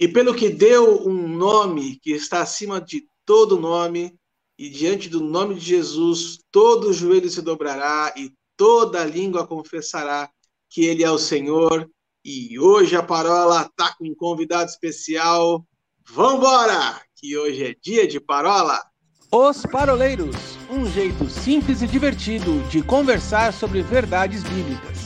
e pelo que deu um nome que está acima de todo nome, e diante do nome de Jesus, todo joelho se dobrará e toda língua confessará que Ele é o Senhor. E hoje a Parola está com um convidado especial. Vambora! Que hoje é dia de Parola. Os Paroleiros, um jeito simples e divertido de conversar sobre verdades bíblicas.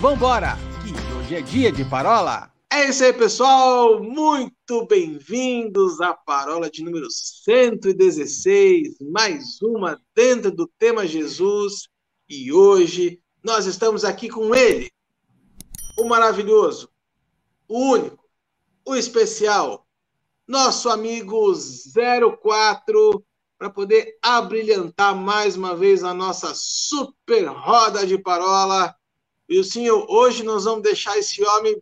Vambora, que hoje é dia de Parola. É isso aí, pessoal. Muito bem-vindos à parola de número 116, mais uma dentro do tema Jesus. E hoje nós estamos aqui com ele, o maravilhoso, o único, o especial, nosso amigo 04, para poder abrilhantar mais uma vez a nossa super roda de parola. E o senhor, hoje nós vamos deixar esse homem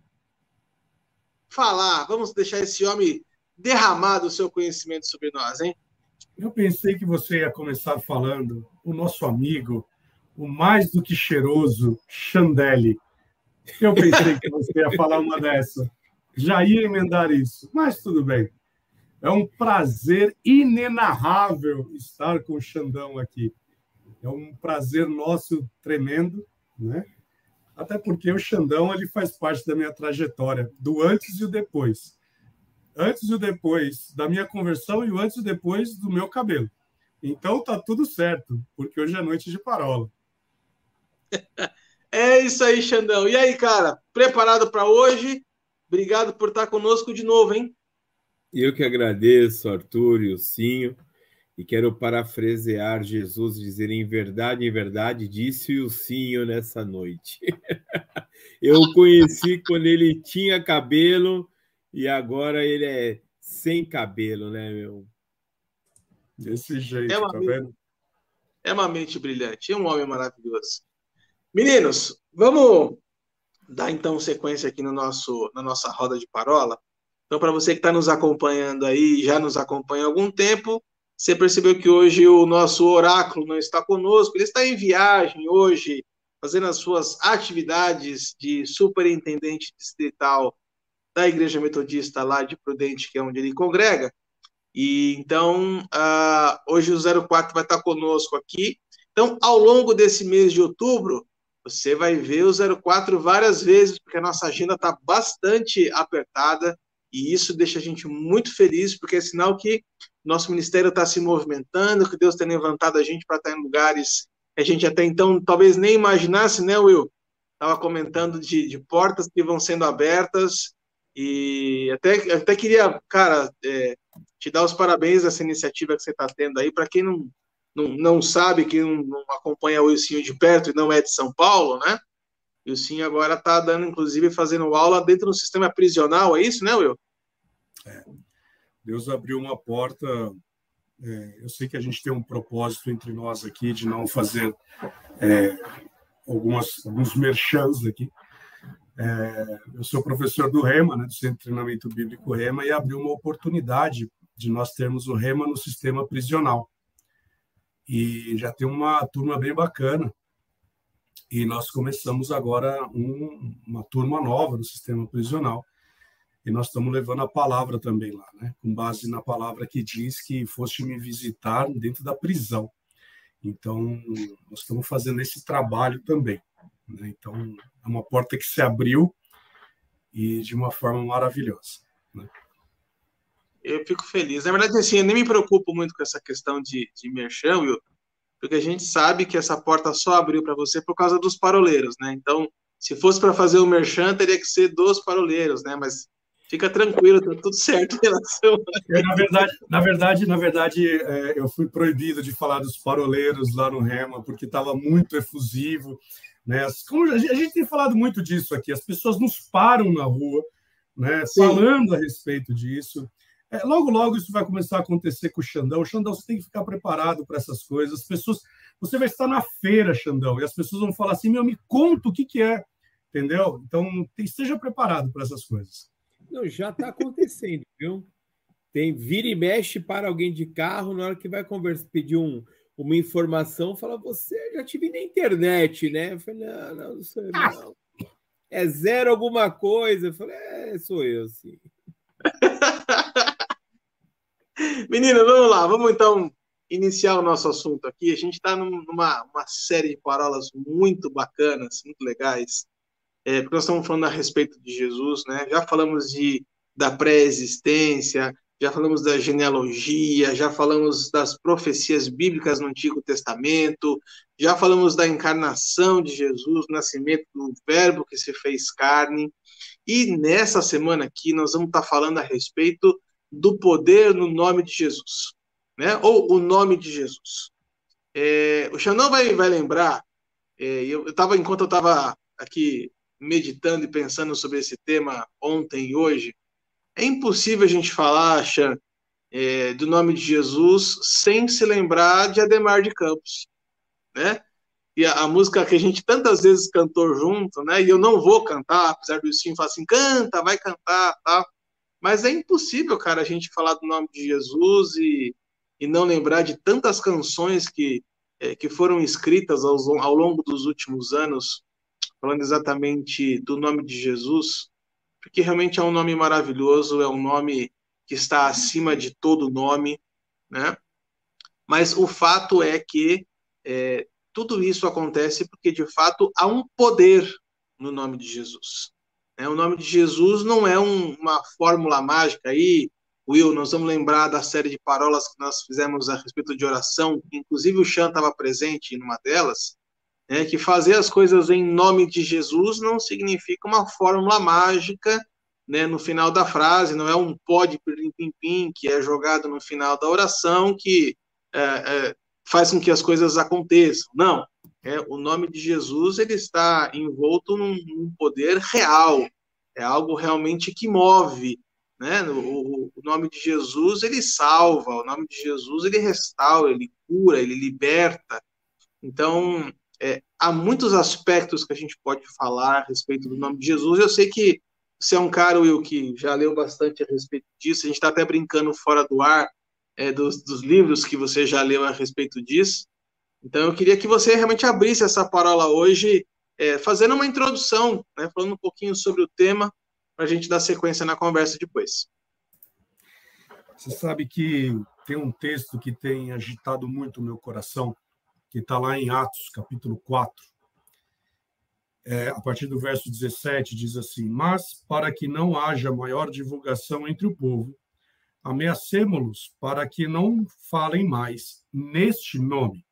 falar, vamos deixar esse homem derramar o seu conhecimento sobre nós, hein? Eu pensei que você ia começar falando o nosso amigo, o mais do que cheiroso Chandelle. Eu pensei que você ia falar uma dessa. Já ia emendar isso, mas tudo bem. É um prazer inenarrável estar com o Xandão aqui. É um prazer nosso tremendo, né? Até porque o Xandão ele faz parte da minha trajetória, do antes e o depois. Antes e o depois da minha conversão e o antes e o depois do meu cabelo. Então tá tudo certo, porque hoje é noite de parola. É isso aí, Xandão. E aí, cara, preparado para hoje? Obrigado por estar conosco de novo, hein? Eu que agradeço, Arthur e o Cinho. E quero parafrasear Jesus, dizer em verdade, em verdade, disse o Cinho nessa noite. Eu o conheci quando ele tinha cabelo e agora ele é sem cabelo, né, meu? Desse jeito, é uma tá vendo? É uma mente brilhante, é um homem maravilhoso. Meninos, vamos dar então sequência aqui no nosso, na nossa roda de parola. Então, para você que está nos acompanhando aí, já nos acompanha há algum tempo, você percebeu que hoje o nosso oráculo não está conosco, ele está em viagem hoje, fazendo as suas atividades de superintendente distrital da Igreja Metodista lá de Prudente, que é onde ele congrega. E então, uh, hoje o 04 vai estar conosco aqui. Então, ao longo desse mês de outubro, você vai ver o 04 várias vezes, porque a nossa agenda está bastante apertada. E isso deixa a gente muito feliz, porque é sinal que nosso ministério está se movimentando, que Deus tem levantado a gente para estar em lugares que a gente até então talvez nem imaginasse, né, Will? Estava comentando de, de, portas que vão sendo abertas e até, até queria, cara, é, te dar os parabéns dessa iniciativa que você está tendo aí. Para quem não, não, não sabe, que não, não acompanha o Wilson de perto e não é de São Paulo, né? E o Sim agora está dando, inclusive, fazendo aula dentro do sistema prisional, é isso, né, Will? É. Deus abriu uma porta. É, eu sei que a gente tem um propósito entre nós aqui de não fazer é, algumas, alguns merchans aqui. É, eu sou professor do REMA, né, do Centro de Treinamento Bíblico REMA, e abriu uma oportunidade de nós termos o REMA no sistema prisional. E já tem uma turma bem bacana e nós começamos agora um, uma turma nova no sistema prisional. E nós estamos levando a palavra também lá, né? com base na palavra que diz que foste me visitar dentro da prisão. Então, nós estamos fazendo esse trabalho também. Né? Então, é uma porta que se abriu e de uma forma maravilhosa. Né? Eu fico feliz. Na verdade, assim, eu nem me preocupo muito com essa questão de, de merchan, Will, porque a gente sabe que essa porta só abriu para você por causa dos paroleiros, né? Então, se fosse para fazer o merchan, teria que ser dos paroleiros, né? Mas fica tranquilo, tá tudo certo em relação. A... Na verdade, na verdade, na verdade, é, eu fui proibido de falar dos paroleiros lá no Rema porque estava muito efusivo, né? Como a gente tem falado muito disso aqui, as pessoas nos param na rua, né? Sim. Falando a respeito disso. É, logo, logo isso vai começar a acontecer com o Xandão. O Xandão, você tem que ficar preparado para essas coisas. As pessoas, você vai estar na feira, Xandão, e as pessoas vão falar assim: meu, me conta o que, que é, entendeu? Então, esteja preparado para essas coisas. Não, já está acontecendo, viu? Tem vira e mexe para alguém de carro na hora que vai conversar, pedir um, uma informação, fala: Você já tive na internet, né? Eu falei: Não, não, não sou eu, não. É zero alguma coisa. Eu falei: É, sou eu, sim. Menina, vamos lá, vamos então iniciar o nosso assunto aqui. A gente está numa uma série de parolas muito bacanas, muito legais, é, porque nós estamos falando a respeito de Jesus, né? Já falamos de, da pré-existência, já falamos da genealogia, já falamos das profecias bíblicas no Antigo Testamento, já falamos da encarnação de Jesus, nascimento do Verbo que se fez carne. E nessa semana aqui nós vamos estar falando a respeito do poder no nome de Jesus, né? Ou o nome de Jesus. É, o Xanão vai, vai lembrar, é, eu estava enquanto eu estava aqui meditando e pensando sobre esse tema ontem e hoje, é impossível a gente falar, Xan, é, do nome de Jesus sem se lembrar de Ademar de Campos, né? E a, a, música que a gente tantas vezes cantou junto, né? E eu não vou cantar, apesar do Sim falar assim, canta, vai cantar, tá? Mas é impossível, cara, a gente falar do nome de Jesus e, e não lembrar de tantas canções que, é, que foram escritas ao, ao longo dos últimos anos, falando exatamente do nome de Jesus porque realmente é um nome maravilhoso, é um nome que está acima de todo nome, né? Mas o fato é que é, tudo isso acontece porque, de fato, há um poder no nome de Jesus. É, o nome de Jesus não é um, uma fórmula mágica aí. Will, nós vamos lembrar da série de parolas que nós fizemos a respeito de oração, inclusive o Chan estava presente numa delas né, que fazer as coisas em nome de Jesus não significa uma fórmula mágica né, no final da frase, não é um pó de pim-pim que é jogado no final da oração que é, é, faz com que as coisas aconteçam. Não, é, o nome de Jesus ele está envolto num, num poder real, é algo realmente que move, né? O, o, nome de Jesus ele salva, o nome de Jesus ele restaura, ele cura, ele liberta. Então é, há muitos aspectos que a gente pode falar a respeito do nome de Jesus. Eu sei que você é um cara, Will, que já leu bastante a respeito disso. A gente está até brincando fora do ar é, dos, dos, livros que você já leu a respeito disso. Então, eu queria que você realmente abrisse essa parola hoje, é, fazendo uma introdução, né, falando um pouquinho sobre o tema, para a gente dar sequência na conversa depois. Você sabe que tem um texto que tem agitado muito o meu coração, que está lá em Atos, capítulo 4. É, a partir do verso 17, diz assim: Mas para que não haja maior divulgação entre o povo, ameacemos-los para que não falem mais neste nome.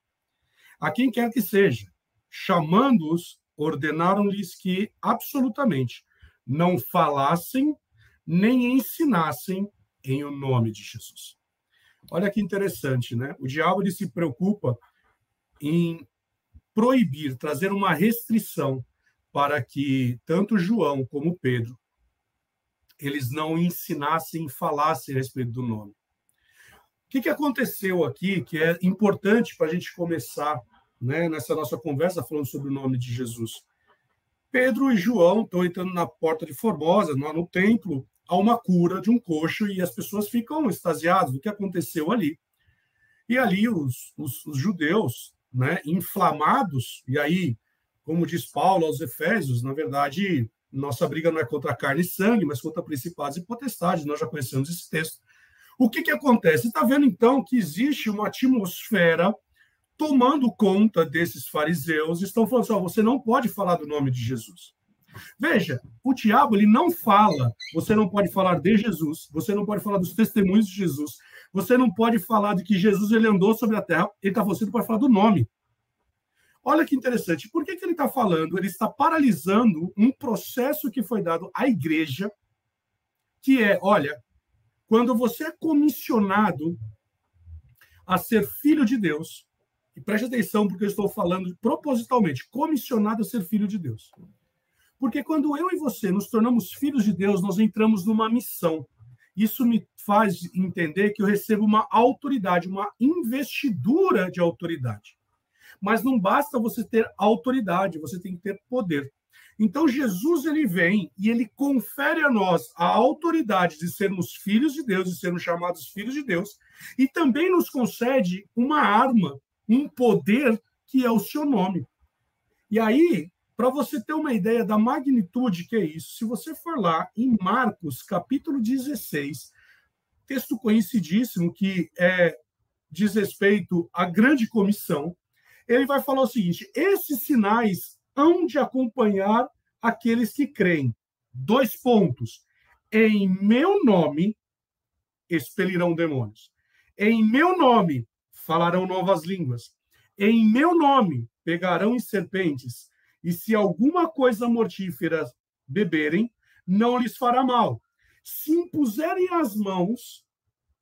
A quem quer que seja, chamando-os, ordenaram-lhes que absolutamente não falassem nem ensinassem em o nome de Jesus. Olha que interessante, né? O diabo ele se preocupa em proibir, trazer uma restrição para que tanto João como Pedro eles não ensinassem, falassem a respeito do nome. O que, que aconteceu aqui que é importante para a gente começar né, nessa nossa conversa falando sobre o nome de Jesus? Pedro e João estão entrando na porta de Formosa, no, templo, há uma cura de um coxo e as pessoas ficam extasiadas do que aconteceu ali. E ali os, os, os judeus né, inflamados, e aí, como diz Paulo aos Efésios, na verdade, nossa briga não é contra carne e sangue, mas contra principados e potestades, nós já conhecemos esse texto. O que, que acontece? Está vendo, então, que existe uma atmosfera tomando conta desses fariseus, estão falando assim, oh, você não pode falar do nome de Jesus. Veja, o diabo ele não fala, você não pode falar de Jesus, você não pode falar dos testemunhos de Jesus, você não pode falar de que Jesus ele andou sobre a terra, ele está falando, você não pode falar do nome. Olha que interessante, por que, que ele está falando? Ele está paralisando um processo que foi dado à igreja, que é, olha, quando você é comissionado a ser filho de Deus, e preste atenção porque eu estou falando propositalmente, comissionado a ser filho de Deus. Porque quando eu e você nos tornamos filhos de Deus, nós entramos numa missão. Isso me faz entender que eu recebo uma autoridade, uma investidura de autoridade. Mas não basta você ter autoridade, você tem que ter poder. Então Jesus ele vem e ele confere a nós a autoridade de sermos filhos de Deus, de sermos chamados filhos de Deus, e também nos concede uma arma, um poder que é o seu nome. E aí para você ter uma ideia da magnitude que é isso, se você for lá em Marcos, capítulo 16, texto conhecidíssimo que é, diz respeito à grande comissão. Ele vai falar o seguinte: esses sinais hão de acompanhar aqueles que creem. Dois pontos. Em meu nome expelirão demônios. Em meu nome falarão novas línguas. Em meu nome pegarão em serpentes. E se alguma coisa mortífera beberem, não lhes fará mal. Se impuserem as mãos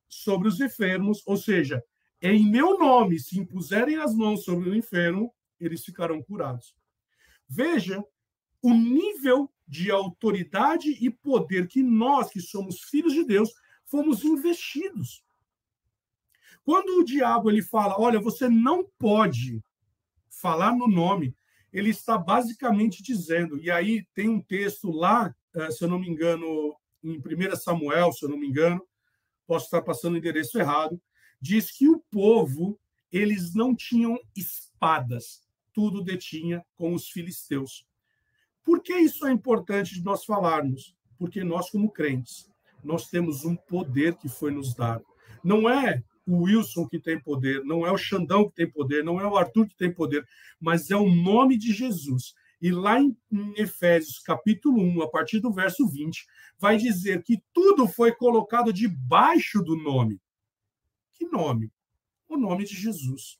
sobre os enfermos, ou seja, em meu nome, se impuserem as mãos sobre o enfermo, eles ficarão curados. Veja o nível de autoridade e poder que nós, que somos filhos de Deus, fomos investidos. Quando o diabo ele fala, olha, você não pode falar no nome, ele está basicamente dizendo, e aí tem um texto lá, eh, se eu não me engano, em 1 Samuel, se eu não me engano, posso estar passando o endereço errado, diz que o povo, eles não tinham espadas, tudo detinha com os filisteus. Por que isso é importante de nós falarmos? Porque nós, como crentes, nós temos um poder que foi nos dado. Não é o Wilson que tem poder, não é o Xandão que tem poder, não é o Arthur que tem poder, mas é o nome de Jesus. E lá em, Efésios, capítulo 1, a partir do verso 20, vai dizer que tudo foi colocado debaixo do nome. Que nome? O nome de Jesus.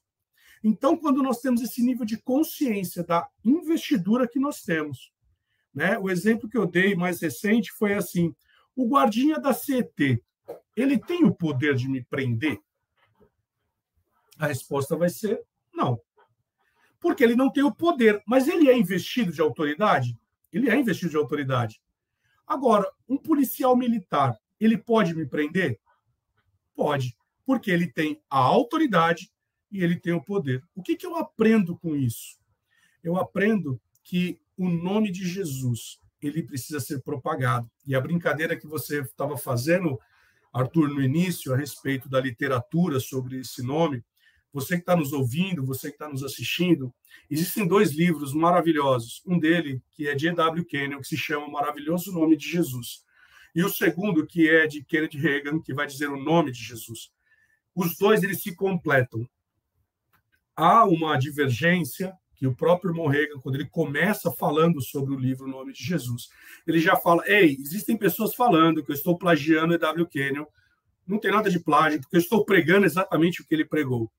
Então, quando nós temos esse nível de consciência da investidura que nós temos, né? O exemplo que eu dei mais recente foi assim: o guardinha da CET, ele tem o poder de me prender? A resposta vai ser não. Porque ele não tem o poder, mas ele é investido de autoridade? Ele é investido de autoridade. Agora, um policial militar, ele pode me prender? Pode, porque ele tem a autoridade e ele tem o poder. O que, que eu aprendo com isso? Eu aprendo que o nome de Jesus ele precisa ser propagado. E a brincadeira que você estava fazendo, Arthur, no início, a respeito da literatura sobre esse nome, você que está nos ouvindo, você que está nos assistindo, existem dois livros maravilhosos. Um dele, que é de E.W. Kenyon, que se chama Maravilhoso Nome de Jesus. E o segundo, que é de Kenneth Reagan, que vai dizer o nome de Jesus. Os dois eles se completam. Há uma divergência que o próprio Reagan, quando ele começa falando sobre o livro O Nome de Jesus, ele já fala: Ei, existem pessoas falando que eu estou plagiando E.W. Kenyon. Não tem nada de plágio, porque eu estou pregando exatamente o que ele pregou.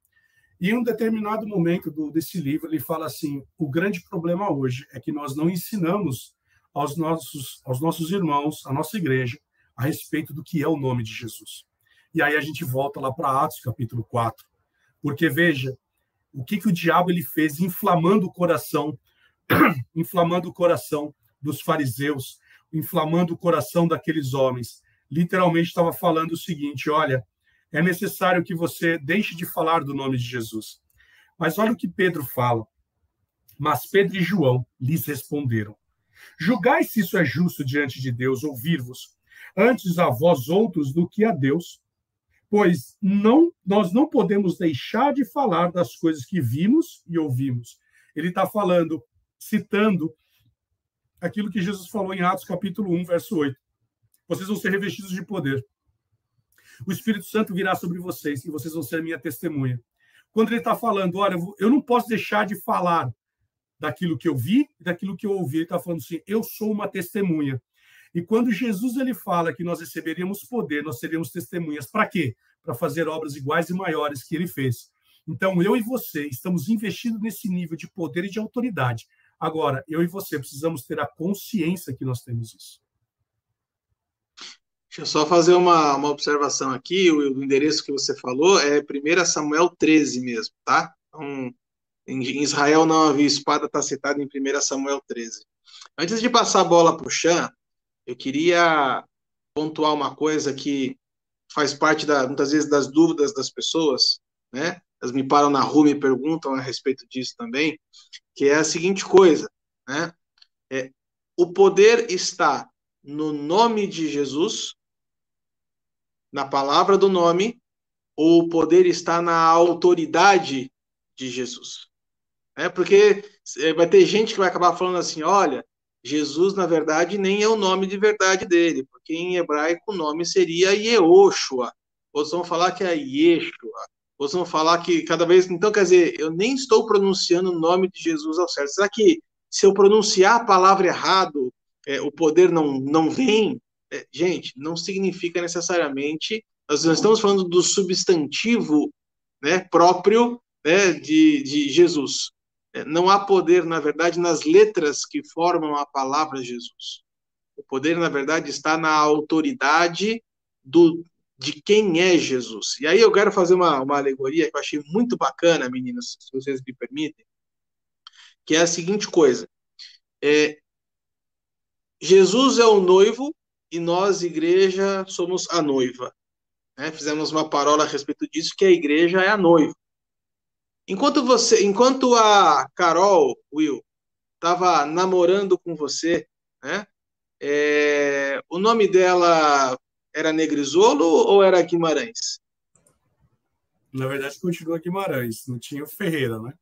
E em um determinado momento do, desse livro, ele fala assim: o grande problema hoje é que nós não ensinamos aos nossos, aos nossos irmãos, à nossa igreja, a respeito do que é o nome de Jesus. E aí a gente volta lá para Atos, capítulo 4. Porque veja, o que, que o diabo ele fez inflamando o coração, inflamando o coração dos fariseus, inflamando o coração daqueles homens. Literalmente estava falando o seguinte: olha, é necessário que você deixe de falar do nome de Jesus. Mas olha o que Pedro fala. Mas Pedro e João lhes responderam: Julgai se isso é justo diante de Deus ouvir-vos, antes a vós outros do que a Deus. Pois não, nós não podemos deixar de falar das coisas que vimos e ouvimos. Ele está falando, citando aquilo que Jesus falou em Atos capítulo 1, verso 8. Vocês vão ser revestidos de poder o Espírito Santo virá sobre vocês e vocês vão ser minha testemunha. Quando ele está falando, olha, eu não posso deixar de falar daquilo que eu vi e daquilo que eu ouvi, ele está falando assim, eu sou uma testemunha. E quando Jesus ele fala que nós receberíamos poder, nós seríamos testemunhas, para quê? Para fazer obras iguais e maiores que ele fez. Então, eu e você estamos investidos nesse nível de poder e de autoridade. Agora, eu e você precisamos ter a consciência que nós temos isso. Deixa eu só fazer uma, uma observação aqui. O, o endereço que você falou é 1 Samuel 13 mesmo, tá? Então, em Israel não havia espada, está citado em 1 Samuel 13. Antes de passar a bola para o Chan, eu queria pontuar uma coisa que faz parte, da, muitas vezes, das dúvidas das pessoas, né? Elas me param na rua e me perguntam a respeito disso também, que é a seguinte coisa, né? É, o poder está no nome de Jesus na palavra do nome ou o poder está na autoridade de Jesus? É porque é, vai ter gente que vai acabar falando assim: olha, Jesus, na verdade, nem é o nome de verdade dele, porque em hebraico o nome seria Yehoshua, outros vão falar que é Yeshua, outros vão falar que cada vez. Então, quer dizer, eu nem estou pronunciando o nome de Jesus ao certo. Será que se eu pronunciar a palavra errado, é, o poder não, não vem? É, gente, não significa necessariamente. Nós não estamos falando do substantivo né, próprio né, de, de Jesus. É, não há poder, na verdade, nas letras que formam a palavra Jesus. O poder, na verdade, está na autoridade do, de quem é Jesus. E aí eu quero fazer uma, uma alegoria que eu achei muito bacana, meninas, se vocês me permitem, que é a seguinte coisa. É, Jesus é o noivo e nós, igreja, somos a noiva. Né? Fizemos uma parola a respeito disso, que a igreja é a noiva. Enquanto você, enquanto a Carol, Will, estava namorando com você, né? É, o nome dela era Negrisolo ou era Guimarães? Na verdade, continua Guimarães, não tinha o Ferreira, né?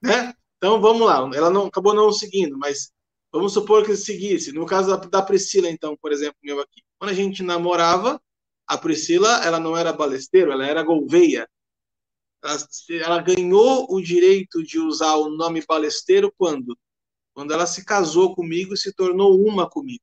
né? Então vamos lá, ela não acabou não seguindo, mas vamos supor que seguisse. No caso da, da Priscila, então, por exemplo, meu aqui. Quando a gente namorava, a Priscila, ela não era balesteiro, ela era Gouveia. Ela, ganhou o direito de usar o nome balesteiro quando? Quando ela se casou comigo e se tornou uma comigo.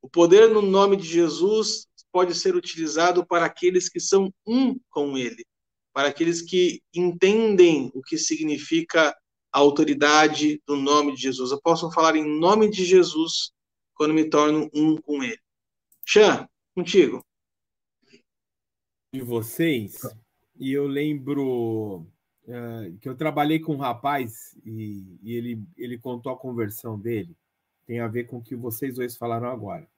O poder no nome de Jesus pode ser utilizado para aqueles que são um com ele, para aqueles que entendem o que significa a autoridade do nome de Jesus. Eu posso falar em nome de Jesus quando me torno um com ele. Xan, contigo. De vocês, e eu lembro uh, que eu trabalhei com um rapaz e, e, ele, ele contou a conversão dele. Tem a ver com o que vocês dois falaram agora.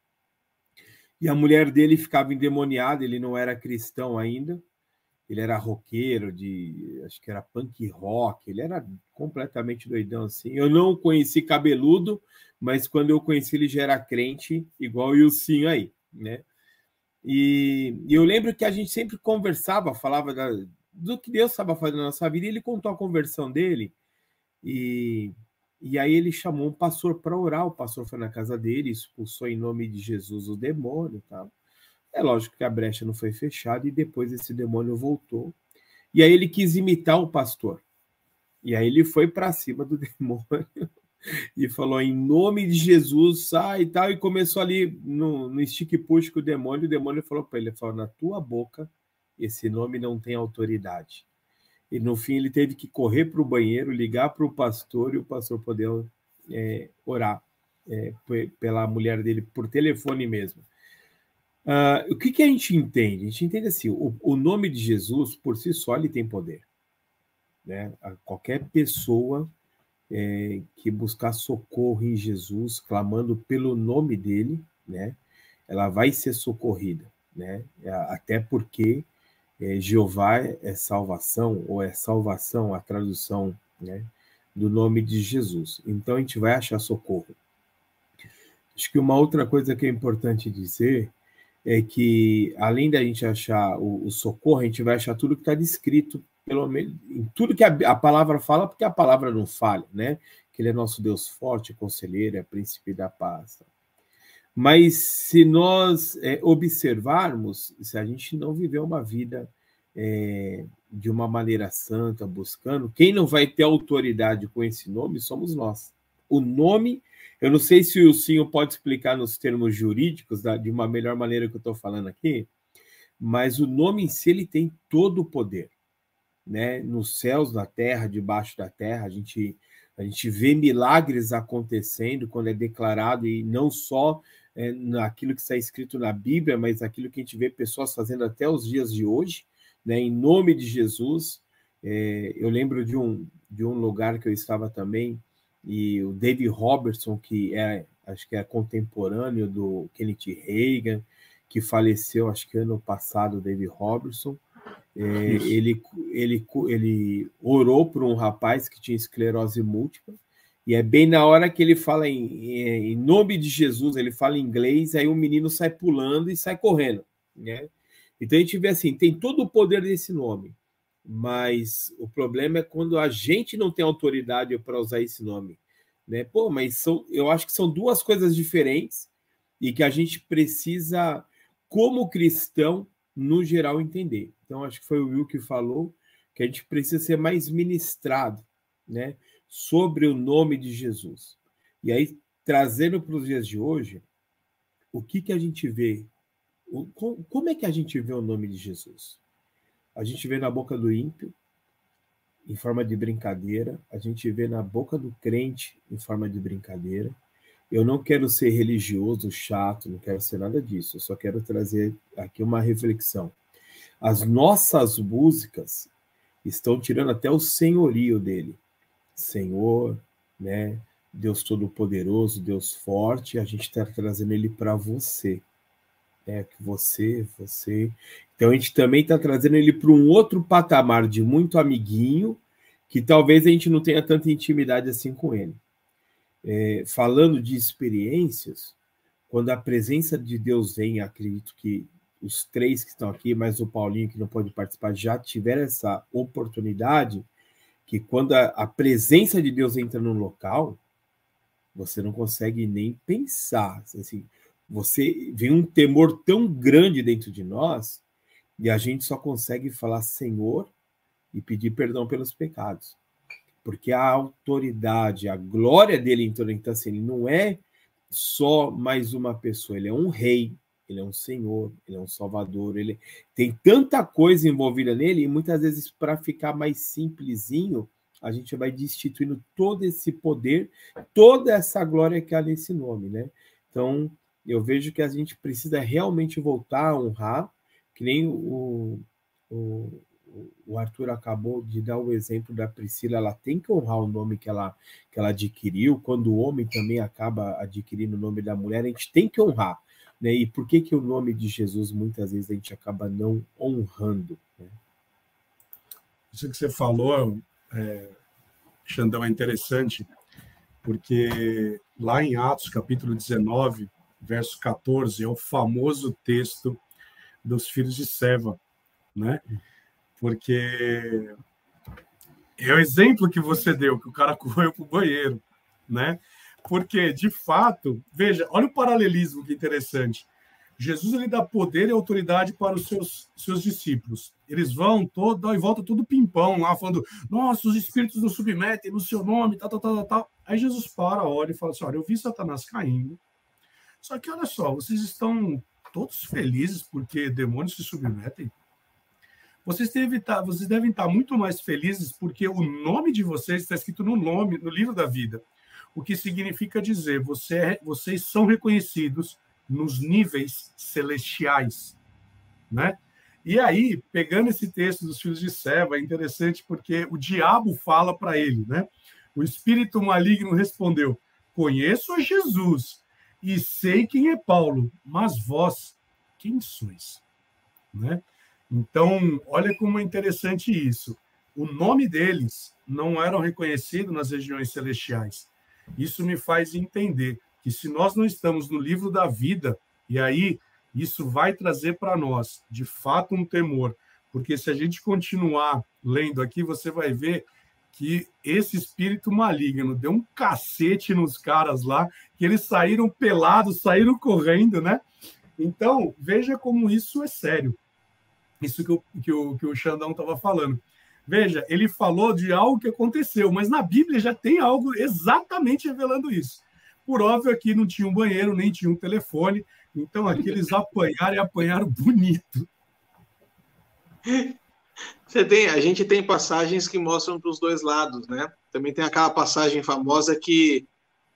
E a mulher dele ficava endemoniada, ele não era cristão ainda. Ele era roqueiro de, acho que era punk rock, ele era completamente doidão assim. Eu não o conheci cabeludo, mas quando eu conheci ele já era crente, igual o Ilcinho aí, né? E, e, eu lembro que a gente sempre conversava, falava da, do que Deus estava fazendo na nossa vida, e ele contou a conversão dele. E, e aí ele chamou um pastor para orar. O pastor foi na casa dele, expulsou em nome de Jesus o demônio. Tá? É lógico que a brecha não foi fechada, e depois esse demônio voltou. E aí ele quis imitar o pastor. E aí ele foi para cima do demônio e falou em nome de Jesus, sai e tal, e começou ali no, no stick push com o demônio, o demônio falou para ele, ele falou, na tua boca esse nome não tem autoridade. E no fim ele teve que correr para o banheiro, ligar para o pastor e o pastor poder é, orar é, pela mulher dele por telefone mesmo. Uh, o que, que a gente entende? A gente entende assim: o, o nome de Jesus por si só ele tem poder. Né? Qualquer pessoa é, que buscar socorro em Jesus, clamando pelo nome dele, né, ela vai ser socorrida, né? Até porque é, Jeová é salvação ou é salvação a tradução, né, do nome de Jesus. Então a gente vai achar socorro. Acho que uma outra coisa que é importante dizer é que além da gente achar o, o socorro, a gente vai achar tudo que está descrito pelo menos em tudo que a, a, palavra fala, porque a palavra não falha, né? Que ele é nosso Deus forte, conselheiro, é príncipe da paz. Mas se nós é, observarmos, se a gente não viver uma vida é, de uma maneira santa, buscando, quem não vai ter autoridade com esse nome somos nós. O nome, eu não sei se o senhor pode explicar nos termos jurídicos, da, de uma melhor maneira que eu estou falando aqui, mas o nome em si ele tem todo o poder né, nos céus, na terra, debaixo da terra. A gente, a gente vê milagres acontecendo quando é declarado, e não só é, naquilo que está escrito na Bíblia, mas aquilo que a gente vê pessoas fazendo até os dias de hoje, né, em nome de Jesus. É, eu lembro de um, de um lugar que eu estava também, e o David Robertson, que é, acho que é contemporâneo do Kenneth Reagan, que faleceu, acho que ano passado, David Robertson, é, ele, ele, ele orou por um rapaz que tinha esclerose múltipla, e é bem na hora que ele fala em, em nome de Jesus, ele fala em inglês, aí o menino sai pulando e sai correndo. Né? Então a gente vê assim: tem todo o poder desse nome, mas o problema é quando a gente não tem autoridade para usar esse nome. Né? Pô, mas são, eu acho que são duas coisas diferentes e que a gente precisa, como cristão, no geral, entender. Então, acho que foi o Will que falou que a gente precisa ser mais ministrado né, sobre o nome de Jesus. E aí, trazendo para os dias de hoje, o que, que a gente vê? O, como é que a gente vê o nome de Jesus? A gente vê na boca do ímpio, em forma de brincadeira, a gente vê na boca do crente, em forma de brincadeira. Eu não quero ser religioso, chato, não quero ser nada disso, eu só quero trazer aqui uma reflexão. As nossas músicas estão tirando até o senhorio dele. Senhor, né? Deus Todo-Poderoso, Deus Forte, a gente está trazendo ele para você. É que você, você. Então a gente também está trazendo ele para um outro patamar de muito amiguinho, que talvez a gente não tenha tanta intimidade assim com ele. É, falando de experiências, quando a presença de Deus vem, acredito que os três que estão aqui, mais o Paulinho que não pode participar, já tiveram essa oportunidade, que quando a, a presença de Deus entra no local, você não consegue nem pensar. Assim, você vem um temor tão grande dentro de nós e a gente só consegue falar Senhor e pedir perdão pelos pecados. Porque a autoridade, a glória dele então, então assim, ele não é só mais uma pessoa, ele é um rei, ele é um senhor, ele é um salvador, ele tem tanta coisa envolvida nele e muitas vezes para ficar mais simplesinho, a gente vai destituindo todo esse poder, toda essa glória que há nesse nome, né? Então, eu vejo que a gente precisa realmente voltar a honrar, que nem o, o, o Arthur acabou de dar o exemplo da Priscila, ela tem que honrar o nome que ela, que ela adquiriu, quando o homem também acaba adquirindo o nome da mulher, a gente tem que honrar. Né? E por que, que o nome de Jesus muitas vezes a gente acaba não honrando? Né? Isso que você falou é, Xandão, é interessante, porque lá em Atos, capítulo 19, verso 14, é o famoso texto dos filhos de Seva, né? Porque é o exemplo que você deu, que o cara correu para o banheiro, né? Porque, de fato, veja, olha o paralelismo que interessante. Jesus ele dá poder e autoridade para os seus, seus discípulos. Eles vão todo e volta tudo pimpão lá, falando: Nossa, os espíritos nos submetem no seu nome, tal, tal, tal, tal. Aí Jesus para, olha e fala assim: Olha, eu vi Satanás caindo. Só que olha só, vocês estão todos felizes porque demônios se submetem? Vocês estar, tá, vocês devem estar muito mais felizes porque o nome de vocês está escrito no nome, no livro da vida. O que significa dizer, você, é, vocês são reconhecidos nos níveis celestiais, né? E aí, pegando esse texto dos filhos de Seva, é interessante porque o diabo fala para ele, né? O espírito maligno respondeu: Conheço a Jesus e sei quem é Paulo, mas vós, quem sois? Né? Então, olha como é interessante isso. O nome deles não eram reconhecido nas regiões celestiais. Isso me faz entender que se nós não estamos no livro da vida, e aí isso vai trazer para nós, de fato, um temor, porque se a gente continuar lendo aqui, você vai ver que esse espírito maligno deu um cacete nos caras lá, que eles saíram pelados, saíram correndo, né? Então, veja como isso é sério. Isso que o, que o, que o Xandão estava falando. Veja, ele falou de algo que aconteceu, mas na Bíblia já tem algo exatamente revelando isso. Por óbvio, aqui não tinha um banheiro, nem tinha um telefone, então aqui eles apanharam e apanharam bonito. Você tem, a gente tem passagens que mostram para os dois lados, né? Também tem aquela passagem famosa que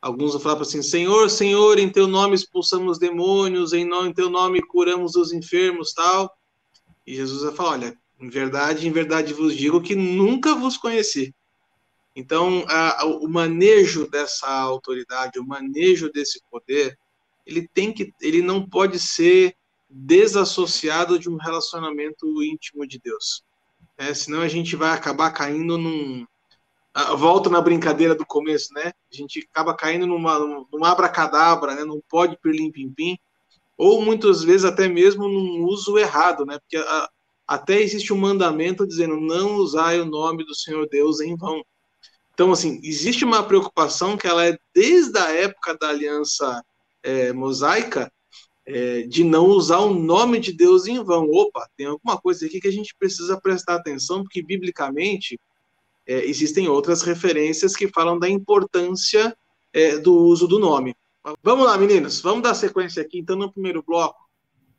alguns vão falar assim: Senhor, Senhor, em teu nome expulsamos demônios, em, nome, em teu nome curamos os enfermos, tal. E Jesus vai falar: Olha, em verdade, em verdade vos digo que nunca vos conheci. Então, a, o manejo dessa autoridade, o manejo desse poder, ele tem que, ele não pode ser desassociado de um relacionamento íntimo de Deus. É, senão a gente vai acabar caindo num. Volta na brincadeira do começo, né? A gente acaba caindo numa, numa abracadabra, né? Num pode pirlim-pim-pim, ou muitas vezes até mesmo num uso errado, né? Porque a, até existe um mandamento dizendo não usai o nome do Senhor Deus em vão. Então, assim, existe uma preocupação que ela é desde a época da aliança é, mosaica, é, de não usar o nome de Deus em vão. Opa, tem alguma coisa aqui que a gente precisa prestar atenção, porque biblicamente é, existem outras referências que falam da importância é, do uso do nome. Vamos lá, meninos, vamos dar sequência aqui. Então, no primeiro bloco,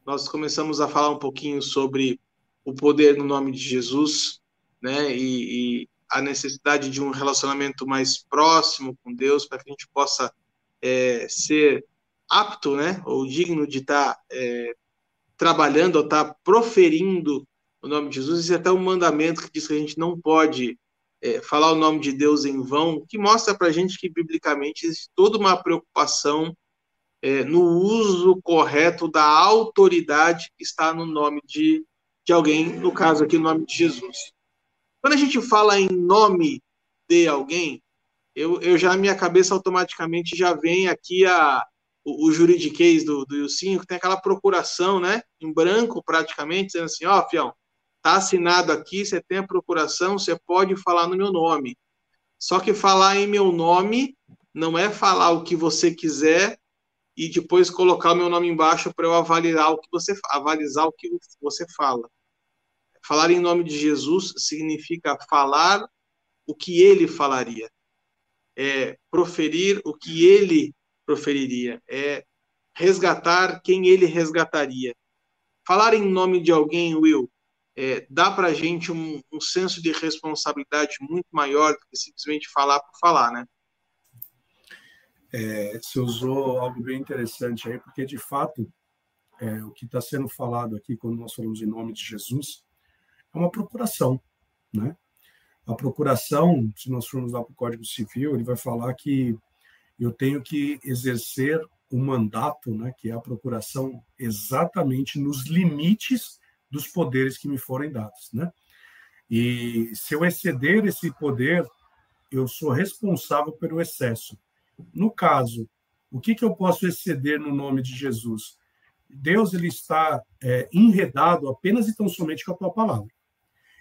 nós começamos a falar um pouquinho sobre o poder no nome de Jesus, né? E, e a necessidade de um relacionamento mais próximo com Deus, para que a gente possa é, ser apto, né, ou digno de estar tá, é, trabalhando ou estar tá proferindo o nome de Jesus. Isso é até um mandamento que diz que a gente não pode é, falar o nome de Deus em vão, que mostra para a gente que, biblicamente, existe toda uma preocupação é, no uso correto da autoridade que está no nome de, de alguém, no caso aqui, o nome de Jesus. Quando a gente fala em nome de alguém, eu, eu já, minha cabeça automaticamente já vem aqui a, o, o juridiquês do, do que tem aquela procuração, né, em branco praticamente, dizendo assim, ó, oh, fião, tá assinado aqui, você tem a procuração, você pode falar no meu nome. Só que falar em meu nome não é falar o que você quiser e depois colocar o meu nome embaixo para eu avaliar o que você avalizar o que você fala. Falar em nome de Jesus significa falar o que ele falaria, é proferir o que ele proferiria, é resgatar quem ele resgataria. Falar em nome de alguém, Will, é, dá para a gente um, um, senso de responsabilidade muito maior do que simplesmente falar por falar, né? É, você usou algo bem interessante aí, porque de fato é, o que está sendo falado aqui quando nós falamos em nome de Jesus é uma procuração, né? A procuração, se nós formos lá para o Código Civil, ele vai falar que eu tenho que exercer o mandato, né, que é a procuração, exatamente nos limites dos poderes que me forem dados, né? E se eu exceder esse poder, eu sou responsável pelo excesso. No caso, o que, que eu posso exceder no nome de Jesus? Deus ele está é, enredado apenas e tão somente com a tua palavra.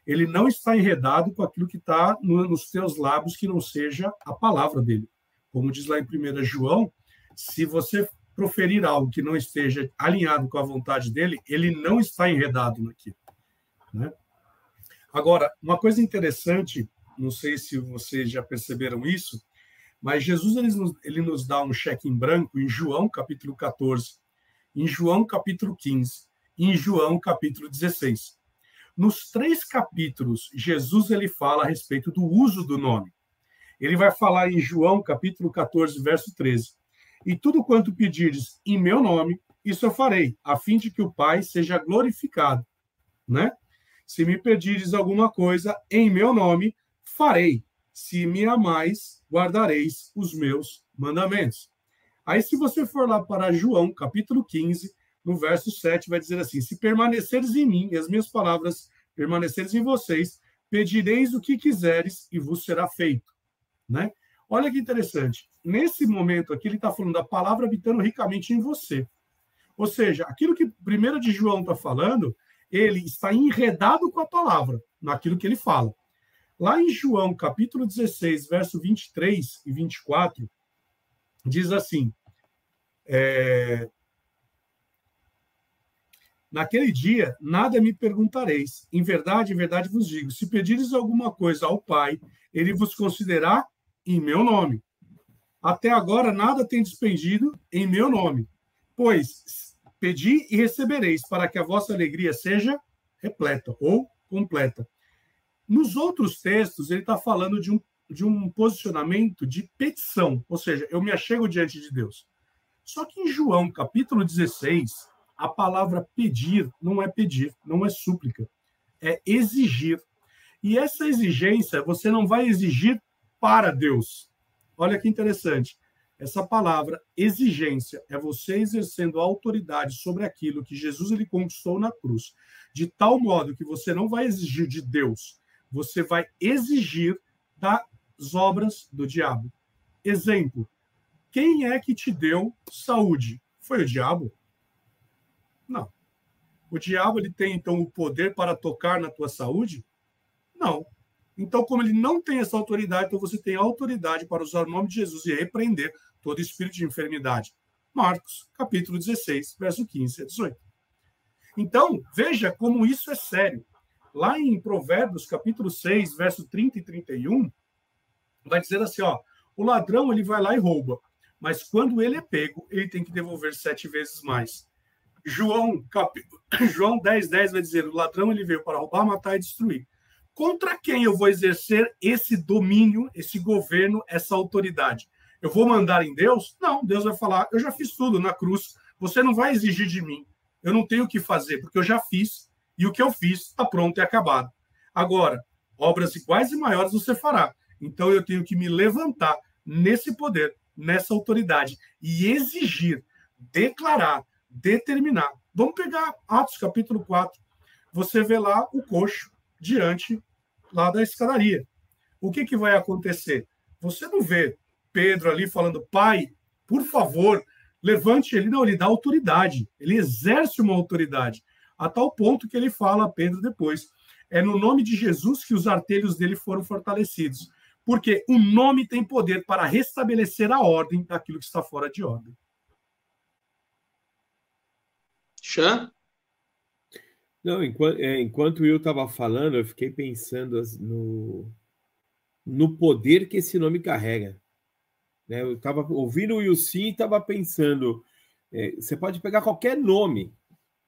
Ele não está enredado com aquilo que está no, nos teus lábios que não seja a palavra dele. Como diz lá em 1 João, se você proferir algo que não esteja alinhado com a vontade dele, ele não está enredado naquilo. Né? Agora, uma coisa interessante, não sei se vocês já perceberam isso, mas Jesus ele nos, ele nos dá um cheque em branco em João capítulo 14, em João capítulo 15, em João capítulo 16. Nos três capítulos, Jesus ele fala a respeito do uso do nome. Ele vai falar em João, capítulo 14, verso 13. E tudo quanto pedires em meu nome, isso eu farei, a fim de que o Pai seja glorificado, né? Se me pedires alguma coisa em meu nome, farei. Se me amais, guardareis os meus mandamentos. Aí, se você for lá para João, capítulo 15, no verso 7, vai dizer assim: Se permaneceres em mim e as minhas palavras permaneceres em vocês, pedireis o que quiseres e vos será feito né? Olha que interessante. Nesse momento aqui, ele está falando da palavra habitando ricamente em você. Ou seja, aquilo que primeiro de João está falando, ele está enredado com a palavra, naquilo que ele fala. Lá em João, capítulo 16, verso 23 e 24, diz assim: é... Naquele dia, nada me perguntareis. Em verdade, em verdade vos digo: se pedires alguma coisa ao Pai, ele vos concederá em meu nome. Até agora nada tem despendido em meu nome. Pois pedi e recebereis, para que a vossa alegria seja repleta ou completa. Nos outros textos, ele está falando de um, de um posicionamento de petição, ou seja, eu me achego diante de Deus. Só que em João, capítulo 16, a palavra pedir não é pedir, não é súplica, é exigir. E essa exigência você não vai exigir para Deus. Olha que interessante. Essa palavra exigência é você exercendo autoridade sobre aquilo que Jesus ele conquistou na cruz, de tal modo que você não vai exigir de Deus, você vai exigir das obras do diabo. Exemplo: quem é que te deu saúde? Foi o diabo? Não. O diabo ele tem então o poder para tocar na tua saúde? Não. Então, como ele não tem essa autoridade, então você tem autoridade para usar o nome de Jesus e repreender todo espírito de enfermidade. Marcos, capítulo 16, verso 15 a 18. Então, veja como isso é sério. Lá em Provérbios, capítulo 6, verso 30 e 31, vai dizer assim, ó, o ladrão ele vai lá e rouba, mas quando ele é pego, ele tem que devolver sete vezes mais. João, cap... João 10, 10 vai dizer, o ladrão ele veio para roubar, matar e destruir. Contra quem eu vou exercer esse domínio, esse governo, essa autoridade? Eu vou mandar em Deus? Não, Deus vai falar, eu já fiz tudo na cruz, você não vai exigir de mim. Eu não tenho o que fazer, porque eu já fiz, e o que eu fiz está pronto e acabado. Agora, obras iguais e maiores você fará. Então eu tenho que me levantar nesse poder, nessa autoridade e exigir, declarar, determinar. Vamos pegar Atos capítulo 4. Você vê lá o coxo diante lá da escadaria. O que, que vai acontecer? Você não vê Pedro ali falando, pai, por favor, levante ele. Não, ele dá autoridade. Ele exerce uma autoridade. A tal ponto que ele fala a Pedro depois. É no nome de Jesus que os artelhos dele foram fortalecidos. Porque o nome tem poder para restabelecer a ordem daquilo que está fora de ordem. Xan? Não, enquanto, é, enquanto eu estava falando, eu fiquei pensando no, no poder que esse nome carrega. Né? Eu estava ouvindo o Yussin e estava pensando: é, você pode pegar qualquer nome,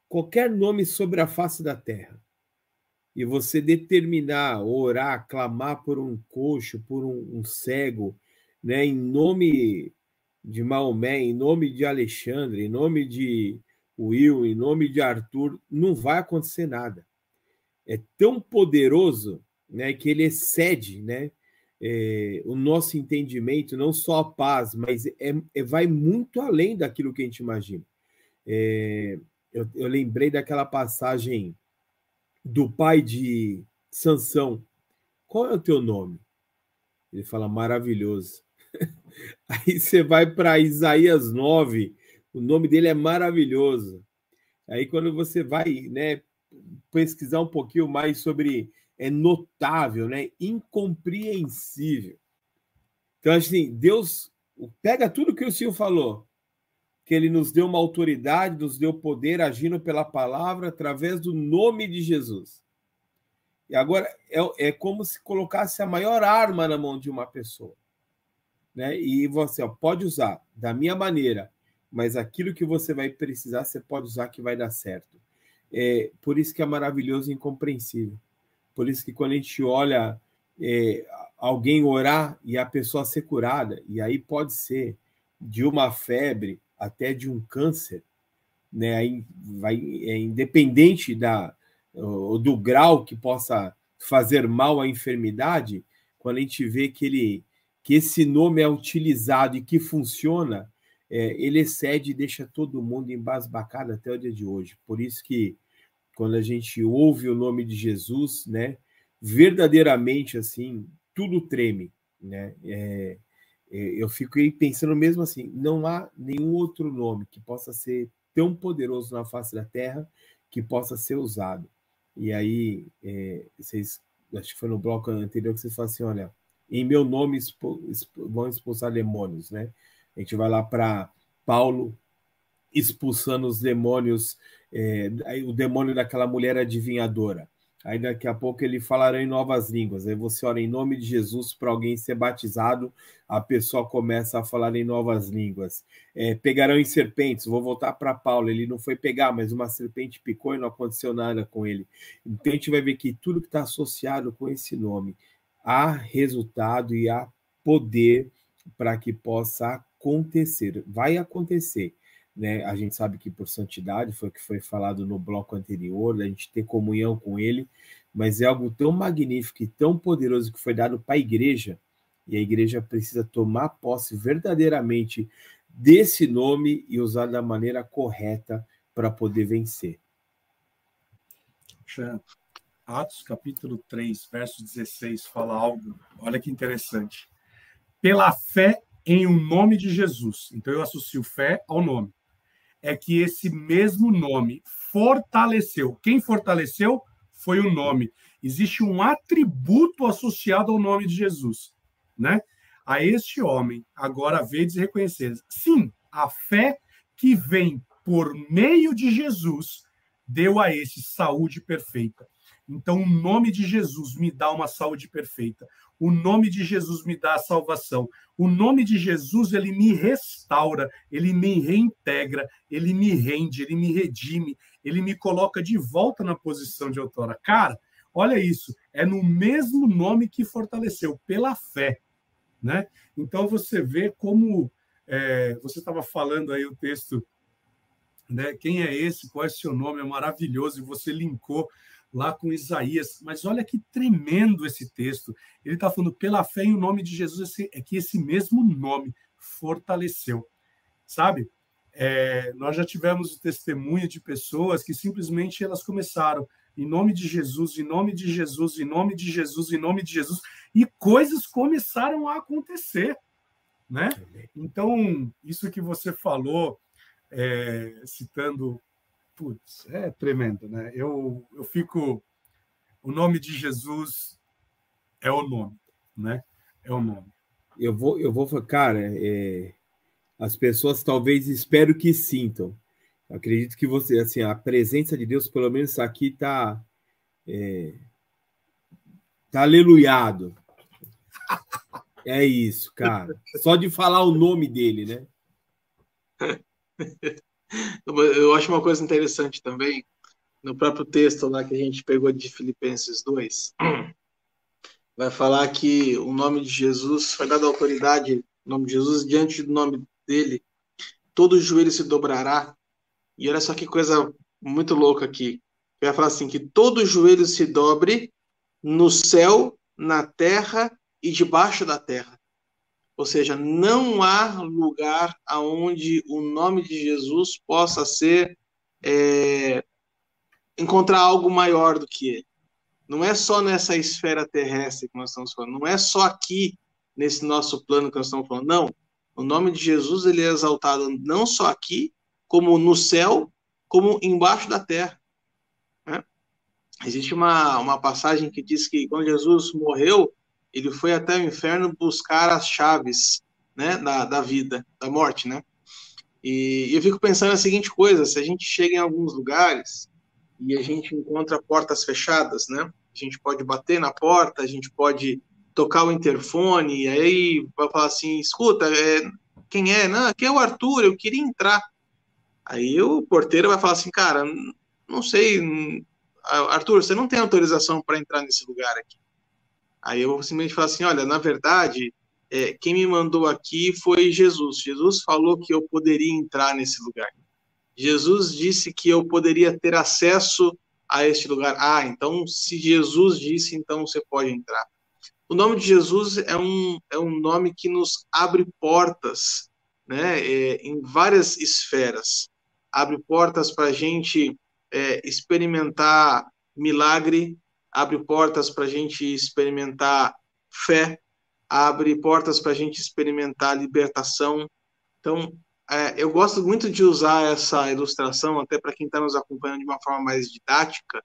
qualquer nome sobre a face da terra e você determinar, orar, clamar por um coxo, por um, um cego, né, em nome de Maomé, em nome de Alexandre, em nome de Will, em nome de Arthur, não vai acontecer nada. É tão poderoso né, que ele excede né, é, o nosso entendimento, não só a paz, mas é, é vai muito além daquilo que a gente imagina. É, eu, eu lembrei daquela passagem do pai de Sansão, qual é o teu nome? Ele fala, maravilhoso. Aí você vai para Isaías 9, o nome dele é maravilhoso. Aí quando você vai né, pesquisar um pouquinho mais sobre é notável, né, incompreensível. Então, assim, Deus pega tudo que o Senhor falou, que ele nos deu uma autoridade, nos deu poder agindo pela palavra através do nome de Jesus. E agora é, é como se colocasse a maior arma na mão de uma pessoa. Né? E você ó, pode usar da minha maneira, mas aquilo que você vai precisar, você pode usar que vai dar certo. É, por isso que é maravilhoso e incompreensível. Por isso que quando a gente olha é, alguém orar e a pessoa ser curada, e aí pode ser de uma febre, até de um câncer, né? Aí vai, é independente da, do grau que possa fazer mal à enfermidade, quando a gente vê que, ele, que esse nome é utilizado e que funciona, é, ele excede e deixa todo mundo embasbacado até o dia de hoje. Por isso que quando a gente ouve o nome de Jesus, né, verdadeiramente assim, tudo treme, né? É, é, eu fico pensando mesmo assim, não há nenhum outro nome que possa ser tão poderoso na face da terra que possa ser usado. E aí, é, vocês, acho que foi no bloco anterior que vocês falaram assim, olha, em meu nome expo, expo, vão expulsar demônios, né? A gente vai lá para Paulo expulsando os demônios, é, o demônio daquela mulher adivinhadora. Aí daqui a pouco ele falará em novas línguas. Aí você ora em nome de Jesus para alguém ser batizado, a pessoa começa a falar em novas línguas. É, pegarão em serpentes. Vou voltar para Paulo. Ele não foi pegar, mas uma serpente picou e não aconteceu nada com ele. Então a gente vai ver que tudo que está associado com esse nome há resultado e há poder para que possa acontecer. Vai acontecer né? A gente sabe que por santidade foi o que foi falado no bloco anterior, a gente ter comunhão com Ele, mas é algo tão magnífico e tão poderoso que foi dado para a igreja, e a igreja precisa tomar posse verdadeiramente desse nome e usar da maneira correta para poder vencer. Atos capítulo 3, verso 16, fala algo, olha que interessante. Pela fé em o um nome de Jesus. Então eu associo fé ao nome é que esse mesmo nome fortaleceu. Quem fortaleceu foi o nome. Existe um atributo associado ao nome de Jesus, né? A este homem, agora vedes e reconhecer. Sim, a fé que vem por meio de Jesus, deu a esse saúde perfeita. Então, o nome de Jesus me dá uma saúde perfeita. O nome de Jesus me dá a salvação. O nome de Jesus, ele me restaura, ele me reintegra, ele me rende, ele me redime, ele me coloca de volta na posição de autora. Cara, olha isso, é no mesmo nome que fortaleceu, pela fé. Né? Então você vê como é, você estava falando aí o texto, né? Quem é esse? Qual é seu nome? É maravilhoso, e você linkou lá com Isaías. Mas olha que tremendo esse texto. Ele está falando, pela fé em o nome de Jesus, é que esse mesmo nome fortaleceu. Sabe? É, nós já tivemos testemunho de pessoas que simplesmente elas começaram em nome de Jesus, em nome de Jesus, em nome de Jesus, em nome de Jesus, e coisas começaram a acontecer, né? Então, isso que você falou, é, citando putz, é tremendo, né? Eu, eu fico. O nome de Jesus é o nome, né? É o nome. Eu vou, eu vou, cara, é, as pessoas talvez espero que sintam. acredito que você, assim, a presença de Deus, pelo menos aqui, está é, tá aleluiado. É isso, cara. Só de falar o nome dele, né? Eu acho uma coisa interessante também, no próprio texto lá que a gente pegou de Filipenses 2, vai falar que o nome de Jesus foi dado autoridade, o nome de Jesus, diante do nome dele, todo joelho se dobrará. E olha só que coisa muito louca aqui. Vai falar assim: que todo joelho se dobre no céu, na terra e debaixo da terra. Ou seja, não há lugar aonde o nome de Jesus possa ser é, encontrar algo maior do que ele. Não é só nessa esfera terrestre que nós estamos falando, não é só aqui nesse nosso plano que nós estamos falando. Não, o nome de Jesus ele é exaltado não só aqui, como no céu, como embaixo da terra. Né? Existe uma, uma passagem que diz que quando Jesus morreu, ele foi até o inferno buscar as chaves né, da, da vida, da morte, né? E eu fico pensando a seguinte coisa: se a gente chega em alguns lugares e a gente encontra portas fechadas, né? A gente pode bater na porta, a gente pode tocar o interfone, e aí vai falar assim: escuta, é, quem é? Não, aqui é o Arthur, eu queria entrar. Aí o porteiro vai falar assim: cara, não sei, Arthur, você não tem autorização para entrar nesse lugar aqui. Aí eu simplesmente falo assim: olha, na verdade, é, quem me mandou aqui foi Jesus. Jesus falou que eu poderia entrar nesse lugar. Jesus disse que eu poderia ter acesso a este lugar. Ah, então se Jesus disse, então você pode entrar. O nome de Jesus é um, é um nome que nos abre portas, né, é, em várias esferas. Abre portas para a gente é, experimentar milagre, abre portas para a gente experimentar fé, abre portas para a gente experimentar libertação. Então, é, eu gosto muito de usar essa ilustração, até para quem está nos acompanhando de uma forma mais didática,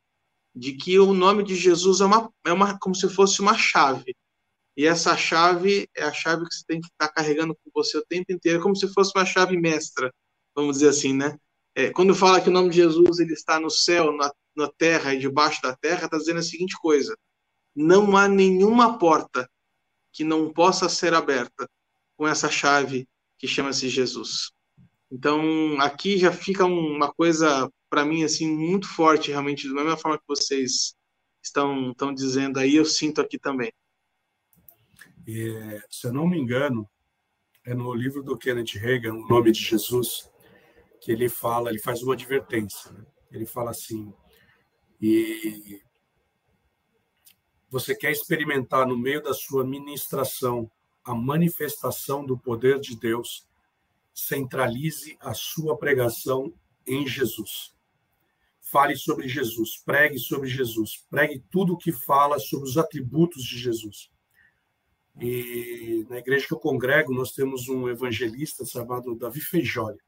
de que o nome de Jesus é, uma, é uma, como se fosse uma chave. E essa chave é a chave que você tem que estar tá carregando com você o tempo inteiro, como se fosse uma chave mestra, vamos dizer assim, né? É, quando fala que o nome de Jesus ele está no céu, na, na terra e debaixo da terra, está dizendo a seguinte coisa: não há nenhuma porta que não possa ser aberta com essa chave que chama-se Jesus. Então, aqui já fica uma coisa para mim assim muito forte, realmente, da mesma forma que vocês estão estão dizendo aí, eu sinto aqui também. Se eu não me engano, é no livro do Kenneth Reagan, O Nome de Jesus, que ele fala, ele faz uma advertência. Né? Ele fala assim: e você quer experimentar no meio da sua ministração a manifestação do poder de Deus, centralize a sua pregação em Jesus. Fale sobre Jesus, pregue sobre Jesus, pregue tudo o que fala sobre os atributos de Jesus. E na igreja que eu congrego, nós temos um evangelista chamado Davi Feijoli.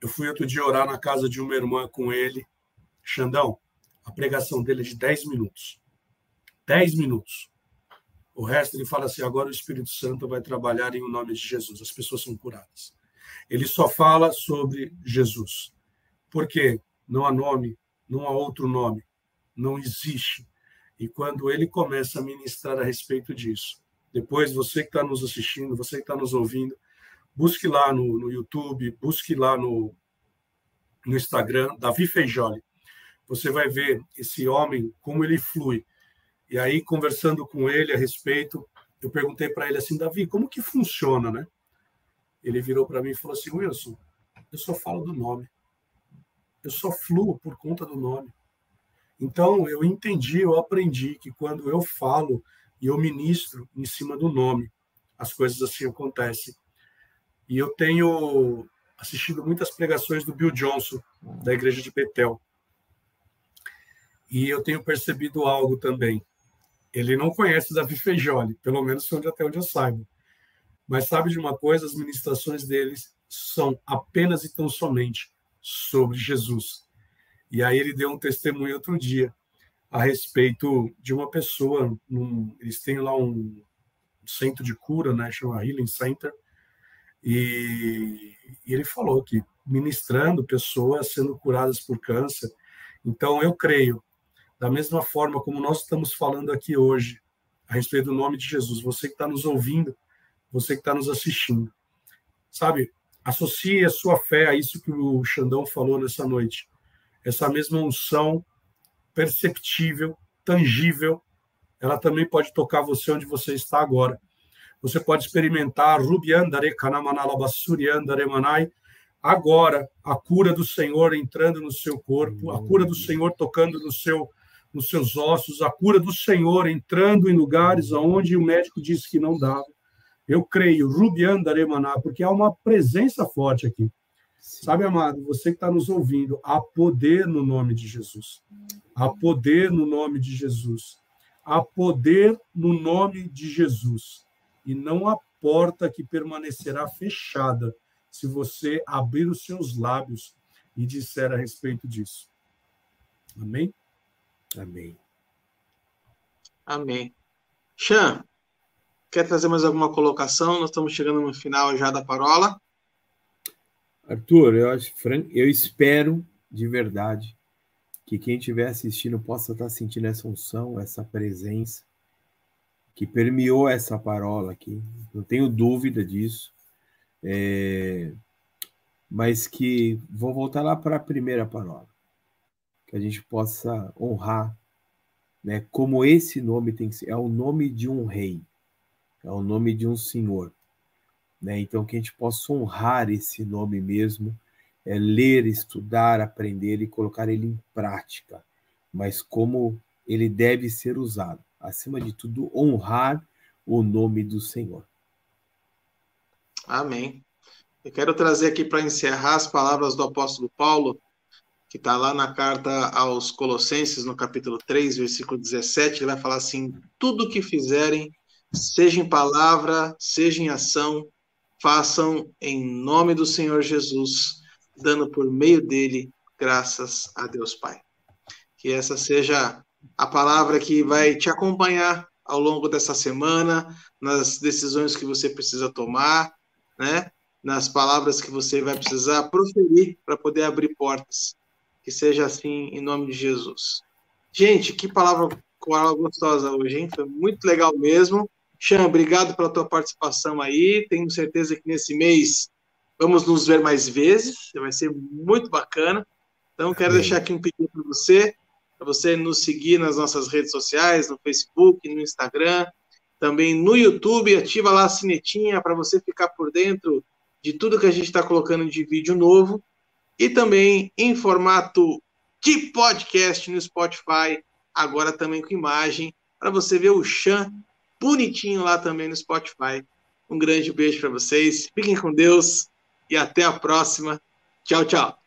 Eu fui outro dia orar na casa de uma irmã com ele. Xandão, a pregação dele é de 10 minutos. 10 minutos. O resto ele fala assim: agora o Espírito Santo vai trabalhar em o nome de Jesus, as pessoas são curadas. Ele só fala sobre Jesus. Por quê? Não há nome, não há outro nome, não existe. E quando ele começa a ministrar a respeito disso, depois você que está nos assistindo, você que está nos ouvindo, busque lá no, no YouTube, busque lá no, no Instagram, Davi Feijoli. Você vai ver esse homem, como ele flui e aí, conversando com ele a respeito, eu perguntei para ele assim, Davi, como que funciona, né? Ele virou para mim e falou assim, Wilson, eu só falo do nome. Eu só fluo por conta do nome. Então, eu entendi, eu aprendi que quando eu falo e eu ministro em cima do nome, as coisas assim acontecem. E eu tenho assistido muitas pregações do Bill Johnson, da igreja de Betel. E eu tenho percebido algo também. Ele não conhece Davi Feijoli, pelo menos até onde eu saiba. Mas sabe de uma coisa? As ministrações deles são apenas e tão somente sobre Jesus. E aí ele deu um testemunho outro dia a respeito de uma pessoa. Num, eles têm lá um centro de cura, né? Chama Healing Center. E, e ele falou que ministrando pessoas sendo curadas por câncer. Então eu creio da mesma forma como nós estamos falando aqui hoje, a respeito do nome de Jesus, você que está nos ouvindo, você que está nos assistindo, sabe, associe a sua fé a isso que o Xandão falou nessa noite. Essa mesma unção perceptível, tangível, ela também pode tocar você onde você está agora. Você pode experimentar Rubiandare Kanamanala Basuriandare Manai, agora a cura do Senhor entrando no seu corpo, a cura do Senhor tocando no seu nos seus ossos, a cura do Senhor entrando em lugares onde o médico disse que não dava. Eu creio, Rubian Daremaná, porque há uma presença forte aqui. Sim. Sabe, amado, você que está nos ouvindo, há poder no nome de Jesus. Há poder no nome de Jesus. Há poder no nome de Jesus. E não há porta que permanecerá fechada se você abrir os seus lábios e disser a respeito disso. Amém? Amém. Amém. Chan, quer trazer mais alguma colocação? Nós estamos chegando no final já da parola. Arthur, eu acho, eu espero de verdade que quem estiver assistindo possa estar sentindo essa unção, essa presença que permeou essa parola aqui. Não tenho dúvida disso. É... Mas que vou voltar lá para a primeira parola que a gente possa honrar, né? Como esse nome tem que ser, é o nome de um rei, é o nome de um senhor, né? Então que a gente possa honrar esse nome mesmo, é ler, estudar, aprender e colocar ele em prática, mas como ele deve ser usado, acima de tudo, honrar o nome do Senhor. Amém. Eu quero trazer aqui para encerrar as palavras do apóstolo Paulo, que está lá na carta aos Colossenses, no capítulo 3, versículo 17, ele vai falar assim: tudo que fizerem, seja em palavra, seja em ação, façam em nome do Senhor Jesus, dando por meio dele graças a Deus Pai. Que essa seja a palavra que vai te acompanhar ao longo dessa semana, nas decisões que você precisa tomar, né? Nas palavras que você vai precisar proferir para poder abrir portas que seja assim em nome de Jesus. Gente, que palavra, palavra gostosa hoje, hein? Foi muito legal mesmo. Xan, obrigado pela tua participação aí. Tenho certeza que nesse mês vamos nos ver mais vezes. Vai ser muito bacana. Então, quero Amém. deixar aqui um pedido para você, para você nos seguir nas nossas redes sociais, no Facebook, no Instagram, também no YouTube. Ativa lá a sinetinha para você ficar por dentro de tudo que a gente está colocando de vídeo novo e também em formato de podcast no Spotify, agora também com imagem, para você ver o Chan bonitinho lá também no Spotify. Um grande beijo para vocês, fiquem com Deus e até a próxima. Tchau, tchau.